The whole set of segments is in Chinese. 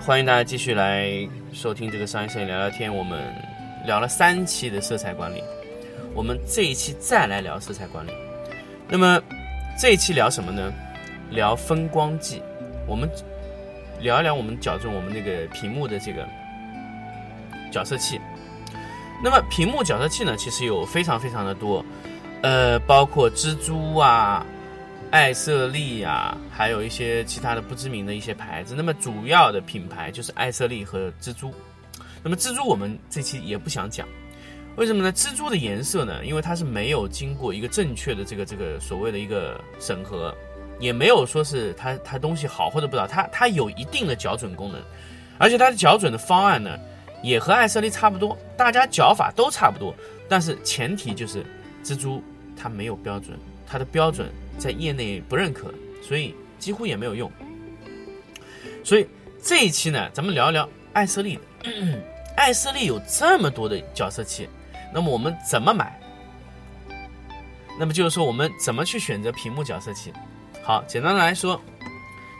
欢迎大家继续来收听这个商业摄影聊聊天。我们聊了三期的色彩管理，我们这一期再来聊色彩管理。那么这一期聊什么呢？聊分光计。我们聊一聊我们矫正我们那个屏幕的这个角色器。那么屏幕角色器呢，其实有非常非常的多，呃，包括蜘蛛啊。艾瑟丽呀，还有一些其他的不知名的一些牌子。那么主要的品牌就是艾瑟丽和蜘蛛。那么蜘蛛我们这期也不想讲，为什么呢？蜘蛛的颜色呢？因为它是没有经过一个正确的这个这个所谓的一个审核，也没有说是它它东西好或者不好，它它有一定的校准功能，而且它的校准的方案呢，也和艾瑟丽差不多，大家脚法都差不多，但是前提就是蜘蛛它没有标准，它的标准。在业内不认可，所以几乎也没有用。所以这一期呢，咱们聊一聊艾色丽的。艾色丽有这么多的角色器，那么我们怎么买？那么就是说，我们怎么去选择屏幕角色器？好，简单的来说，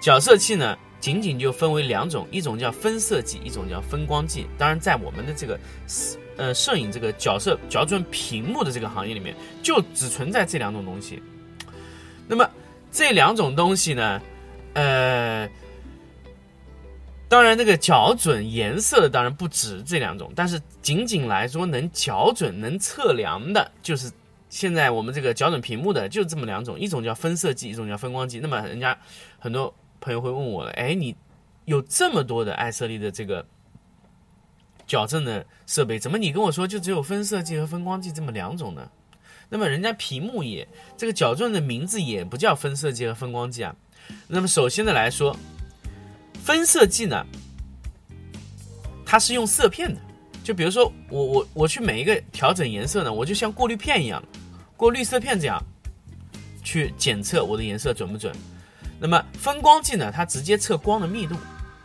角色器呢，仅仅就分为两种，一种叫分色剂，一种叫分光剂。当然，在我们的这个呃摄影这个角色校准屏幕的这个行业里面，就只存在这两种东西。那么这两种东西呢，呃，当然这个校准颜色的当然不止这两种，但是仅仅来说能校准、能测量的，就是现在我们这个校准屏幕的就这么两种，一种叫分色计，一种叫分光计。那么人家很多朋友会问我了，哎，你有这么多的艾瑟丽的这个矫正的设备，怎么你跟我说就只有分色计和分光计这么两种呢？那么人家屏幕也这个矫正的名字也不叫分色计和分光计啊。那么首先的来说，分色计呢，它是用色片的。就比如说我我我去每一个调整颜色呢，我就像过滤片一样，过滤色片这样去检测我的颜色准不准。那么分光计呢，它直接测光的密度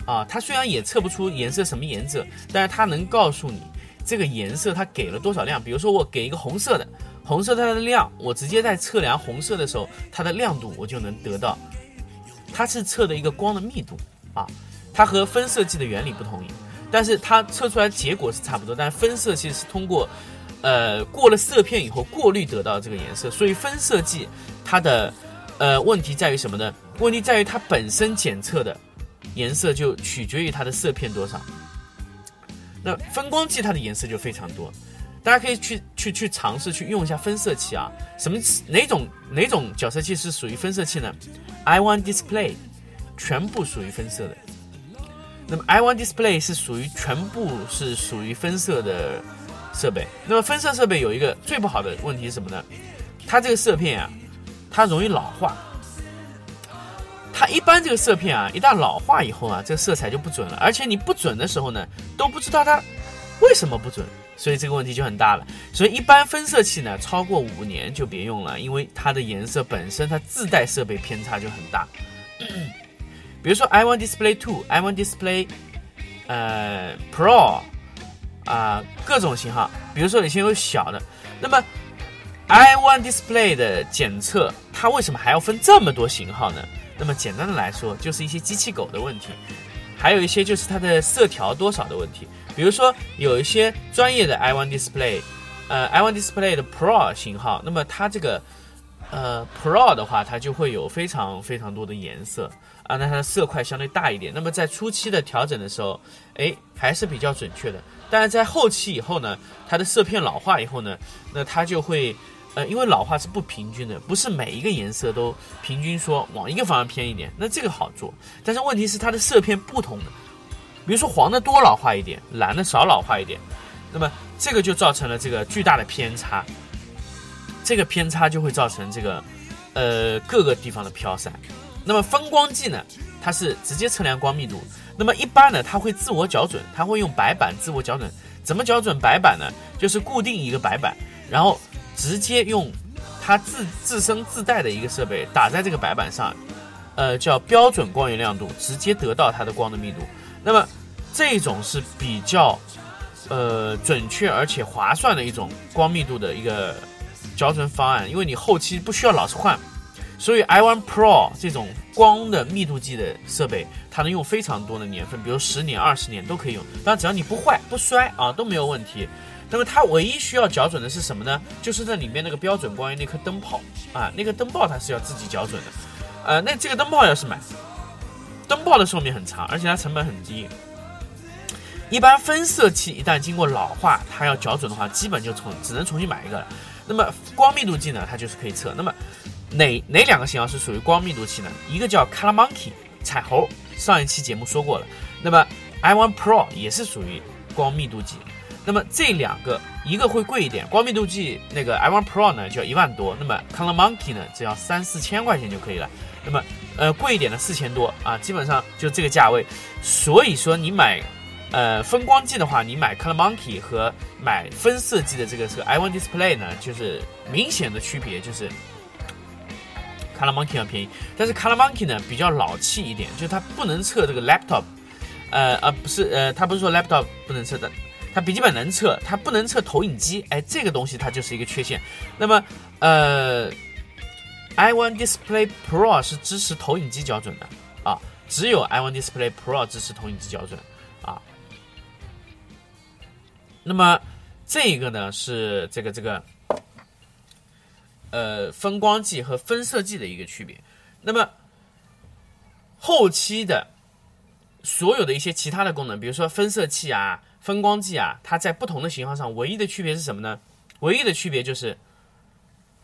啊，它虽然也测不出颜色什么颜色，但是它能告诉你这个颜色它给了多少亮。比如说我给一个红色的。红色它的亮，我直接在测量红色的时候，它的亮度我就能得到。它是测的一个光的密度啊，它和分色计的原理不同，但是它测出来结果是差不多。但分色计是通过，呃，过了色片以后过滤得到这个颜色，所以分色剂它的呃问题在于什么呢？问题在于它本身检测的颜色就取决于它的色片多少。那分光器它的颜色就非常多。大家可以去去去尝试去用一下分色器啊，什么哪种哪种角色器是属于分色器呢？iOne Display 全部属于分色的。那么 iOne Display 是属于全部是属于分色的设备。那么分色设备有一个最不好的问题是什么呢？它这个色片啊，它容易老化。它一般这个色片啊，一旦老化以后啊，这个色彩就不准了。而且你不准的时候呢，都不知道它为什么不准。所以这个问题就很大了。所以一般分色器呢，超过五年就别用了，因为它的颜色本身它自带设备偏差就很大。比如说 iOne Display Two、iOne Display 呃 Pro 啊各种型号，比如说有些有小的。那么 iOne Display 的检测，它为什么还要分这么多型号呢？那么简单的来说，就是一些机器狗的问题，还有一些就是它的色调多少的问题。比如说有一些专业的 iOne Display，呃，iOne Display 的 Pro 型号，那么它这个呃 Pro 的话，它就会有非常非常多的颜色啊，那它的色块相对大一点。那么在初期的调整的时候，哎，还是比较准确的。但是在后期以后呢，它的色片老化以后呢，那它就会呃，因为老化是不平均的，不是每一个颜色都平均说往一个方向偏一点，那这个好做。但是问题是它的色片不同。比如说黄的多老化一点，蓝的少老化一点，那么这个就造成了这个巨大的偏差。这个偏差就会造成这个呃各个地方的飘散。那么分光计呢，它是直接测量光密度。那么一般呢，它会自我校准，它会用白板自我校准。怎么校准白板呢？就是固定一个白板，然后直接用它自自身自带的一个设备打在这个白板上，呃，叫标准光源亮度，直接得到它的光的密度。那么这种是比较呃准确而且划算的一种光密度的一个校准方案，因为你后期不需要老是换。所以 iOne Pro 这种光的密度计的设备，它能用非常多的年份，比如十年、二十年都可以用。当然，只要你不坏不摔啊，都没有问题。那么它唯一需要校准的是什么呢？就是在里面那个标准光源那颗灯泡啊，那个灯泡它是要自己校准的。呃，那这个灯泡要是买，灯泡的寿命很长，而且它成本很低。一般分色器一旦经过老化，它要校准的话，基本就重只能重新买一个了。那么光密度计呢，它就是可以测。那么哪哪两个型号是属于光密度器呢？一个叫 Color Monkey 彩虹，上一期节目说过了。那么 iOne Pro 也是属于光密度计。那么这两个，一个会贵一点，光密度计那个 i1 Pro 呢就要一万多，那么 Color Monkey 呢只要三四千块钱就可以了。那么呃贵一点的四千多啊，基本上就这个价位。所以说你买呃分光计的话，你买 Color Monkey 和买分色计的这个这个 i1 Display 呢，就是明显的区别就是。Color Monkey 要便宜，但是 Color Monkey 呢比较老气一点，就是它不能测这个 laptop，呃呃不是呃它不是说 laptop 不能测的，它笔记本能测，它不能测投影机，哎这个东西它就是一个缺陷。那么呃，iOne Display Pro 是支持投影机校准的啊，只有 iOne Display Pro 支持投影机校准啊。那么这个呢是这个这个。呃，分光计和分色计的一个区别。那么后期的所有的一些其他的功能，比如说分色器啊、分光计啊，它在不同的型号上，唯一的区别是什么呢？唯一的区别就是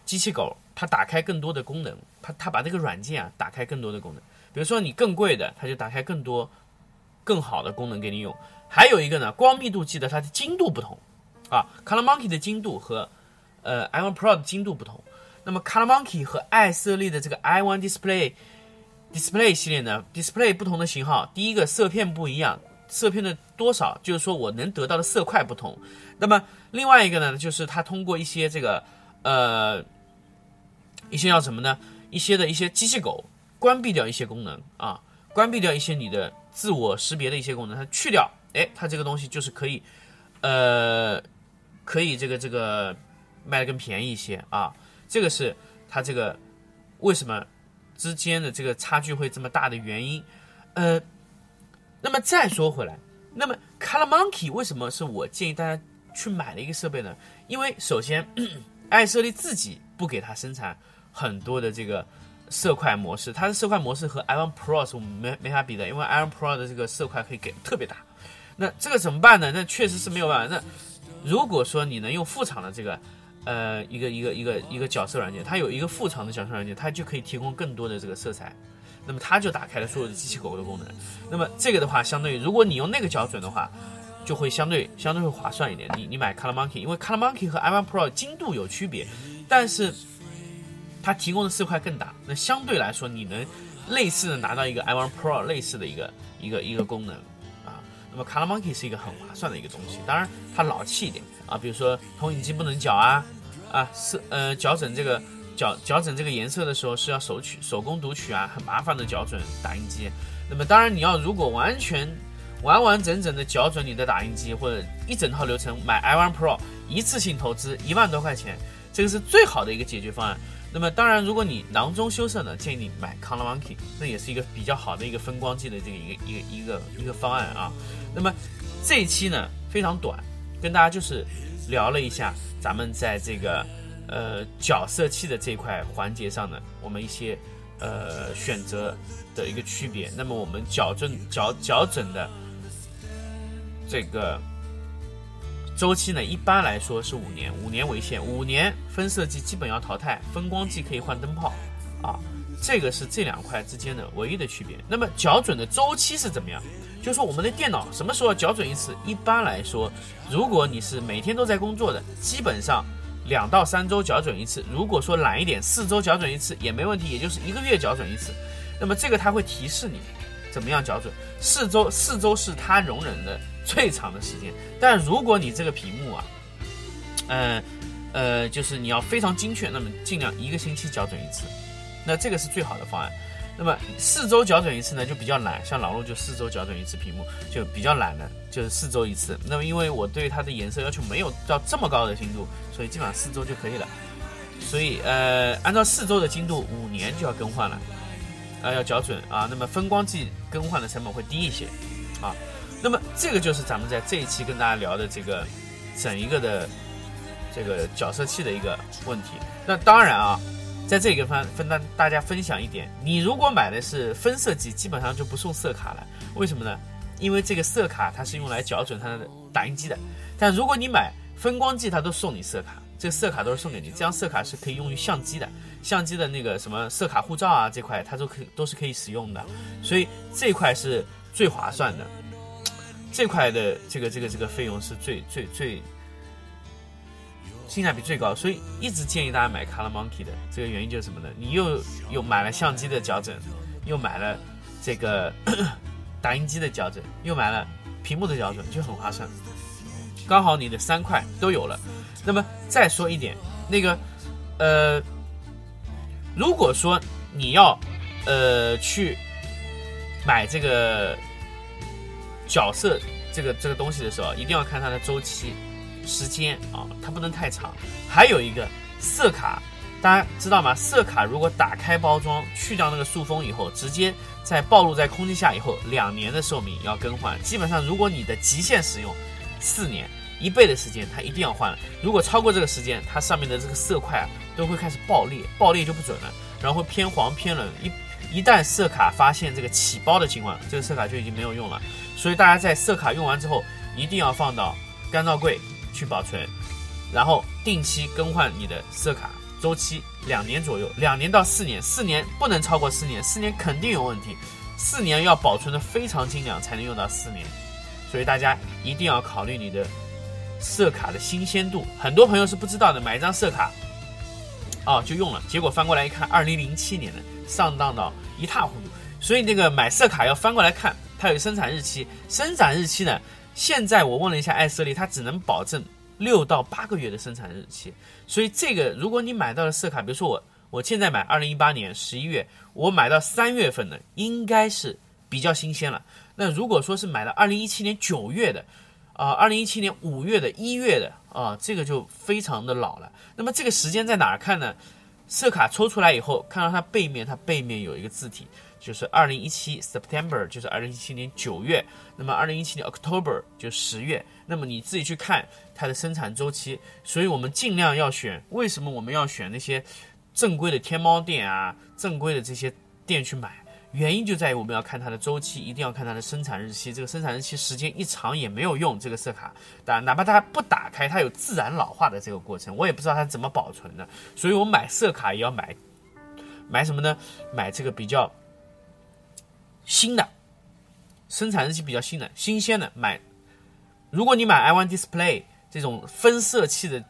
机器狗它打开更多的功能，它它把这个软件啊打开更多的功能。比如说你更贵的，它就打开更多更好的功能给你用。还有一个呢，光密度计的它的精度不同啊，Color Monkey 的精度和呃 i1 Pro 的精度不同。那么，Color Monkey 和爱色丽的这个 i1 Display Display 系列呢，Display 不同的型号，第一个色片不一样，色片的多少，就是说我能得到的色块不同。那么另外一个呢，就是它通过一些这个呃一些叫什么呢？一些的一些机器狗关闭掉一些功能啊，关闭掉一些你的自我识别的一些功能，它去掉，哎，它这个东西就是可以呃可以这个这个卖的更便宜一些啊。这个是它这个为什么之间的这个差距会这么大的原因，呃，那么再说回来，那么 Color Monkey 为什么是我建议大家去买的一个设备呢？因为首先，爱色丽自己不给它生产很多的这个色块模式，它的色块模式和 i1 Pro 是没没法比的，因为 i1 Pro 的这个色块可以给特别大。那这个怎么办呢？那确实是没有办法。那如果说你能用副厂的这个。呃，一个一个一个一个角色软件，它有一个副厂的角色软件，它就可以提供更多的这个色彩，那么它就打开了所有的机器狗狗的功能。那么这个的话，相对于如果你用那个校准的话，就会相对相对会划算一点。你你买 Color Monkey，因为 Color Monkey 和 i1 Pro 精度有区别，但是它提供的色块更大，那相对来说你能类似的拿到一个 i1 Pro 类似的一个一个一个功能啊。那么 Color Monkey 是一个很划算的一个东西，当然它老气一点。啊，比如说投影机不能搅啊，啊色呃矫整这个矫矫整这个颜色的时候是要手取手工读取啊，很麻烦的矫准打印机。那么当然你要如果完全完完整整的矫准你的打印机或者一整套流程，买 iOne Pro 一次性投资一万多块钱，这个是最好的一个解决方案。那么当然如果你囊中羞涩呢，建议你买 Color Monkey，那也是一个比较好的一个分光计的这个一个一个一个一个方案啊。那么这一期呢非常短。跟大家就是聊了一下，咱们在这个呃角色器的这块环节上呢，我们一些呃选择的一个区别。那么我们矫正矫矫整的这个周期呢，一般来说是五年，五年为限，五年分色计基本要淘汰，分光计可以换灯泡啊。这个是这两块之间的唯一的区别。那么校准的周期是怎么样？就是说我们的电脑什么时候校准一次？一般来说，如果你是每天都在工作的，基本上两到三周校准一次。如果说懒一点，四周校准一次也没问题，也就是一个月校准一次。那么这个它会提示你怎么样校准。四周四周是它容忍的最长的时间，但如果你这个屏幕啊，嗯呃，就是你要非常精确，那么尽量一个星期校准一次，那这个是最好的方案。那么四周校准一次呢，就比较懒，像老陆就四周校准一次屏幕，就比较懒的，就是四周一次。那么因为我对它的颜色要求没有到这么高的精度，所以基本上四周就可以了。所以呃，按照四周的精度，五年就要更换了，啊，要校准啊。那么分光计更换的成本会低一些，啊。那么这个就是咱们在这一期跟大家聊的这个整一个的这个角色器的一个问题。那当然啊。在这个方分大大家分享一点，你如果买的是分色机，基本上就不送色卡了。为什么呢？因为这个色卡它是用来校准它的打印机的。但如果你买分光计，它都送你色卡，这色卡都是送给你。这张色卡是可以用于相机的，相机的那个什么色卡护照啊这块，它都可以都是可以使用的。所以这块是最划算的，这块的这个这个这个费用是最最最。性价比最高，所以一直建议大家买 Color Monkey 的。这个原因就是什么呢？你又又买了相机的校准，又买了这个 打印机的校准，又买了屏幕的校准，就很划算。刚好你的三块都有了。那么再说一点，那个呃，如果说你要呃去买这个角色这个这个东西的时候，一定要看它的周期。时间啊，它不能太长。还有一个色卡，大家知道吗？色卡如果打开包装，去掉那个塑封以后，直接在暴露在空气下以后，两年的寿命要更换。基本上，如果你的极限使用四年，一倍的时间，它一定要换了。如果超过这个时间，它上面的这个色块啊都会开始爆裂，爆裂就不准了，然后会偏黄偏冷。一一旦色卡发现这个起包的情况，这个色卡就已经没有用了。所以大家在色卡用完之后，一定要放到干燥柜。去保存，然后定期更换你的色卡，周期两年左右，两年到四年，四年不能超过四年，四年肯定有问题，四年要保存的非常精良才能用到四年，所以大家一定要考虑你的色卡的新鲜度。很多朋友是不知道的，买一张色卡，哦就用了，结果翻过来一看，二零零七年的，上当到一塌糊涂。所以那个买色卡要翻过来看，它有生产日期，生产日期呢？现在我问了一下艾色利，它只能保证六到八个月的生产日期，所以这个如果你买到的色卡，比如说我我现在买二零一八年十一月，我买到三月份的，应该是比较新鲜了。那如果说是买了二零一七年九月的，啊，二零一七年五月的一月的，啊，这个就非常的老了。那么这个时间在哪儿看呢？色卡抽出来以后，看到它背面，它背面有一个字体。就是二零一七 September，就是二零一七年九月，那么二零一七年 October 就十月，那么你自己去看它的生产周期，所以我们尽量要选。为什么我们要选那些正规的天猫店啊，正规的这些店去买？原因就在于我们要看它的周期，一定要看它的生产日期。这个生产日期时间一长也没有用，这个色卡，但哪怕它不打开，它有自然老化的这个过程，我也不知道它怎么保存的。所以我买色卡也要买买什么呢？买这个比较。新的，生产日期比较新的、新鲜的买。如果你买 iOne Display 这种分色器的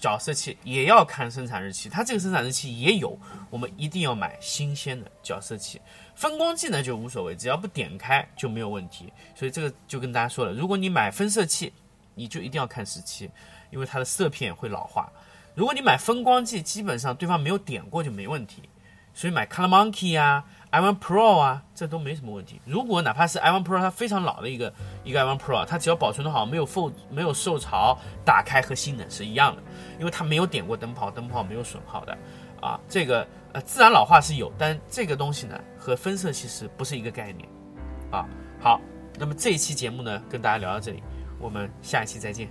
角色器，也要看生产日期。它这个生产日期也有，我们一定要买新鲜的角色器。分光计呢就无所谓，只要不点开就没有问题。所以这个就跟大家说了，如果你买分色器，你就一定要看时期，因为它的色片会老化。如果你买分光计，基本上对方没有点过就没问题。所以买 Color Monkey 啊。iOne Pro 啊，这都没什么问题。如果哪怕是 iOne Pro，它非常老的一个一个 iOne Pro，它只要保存的好，没有受没有受潮，打开和新的是一样的，因为它没有点过灯泡，灯泡没有损耗的啊。这个呃自然老化是有，但这个东西呢和分色其实不是一个概念啊。好，那么这一期节目呢跟大家聊到这里，我们下一期再见。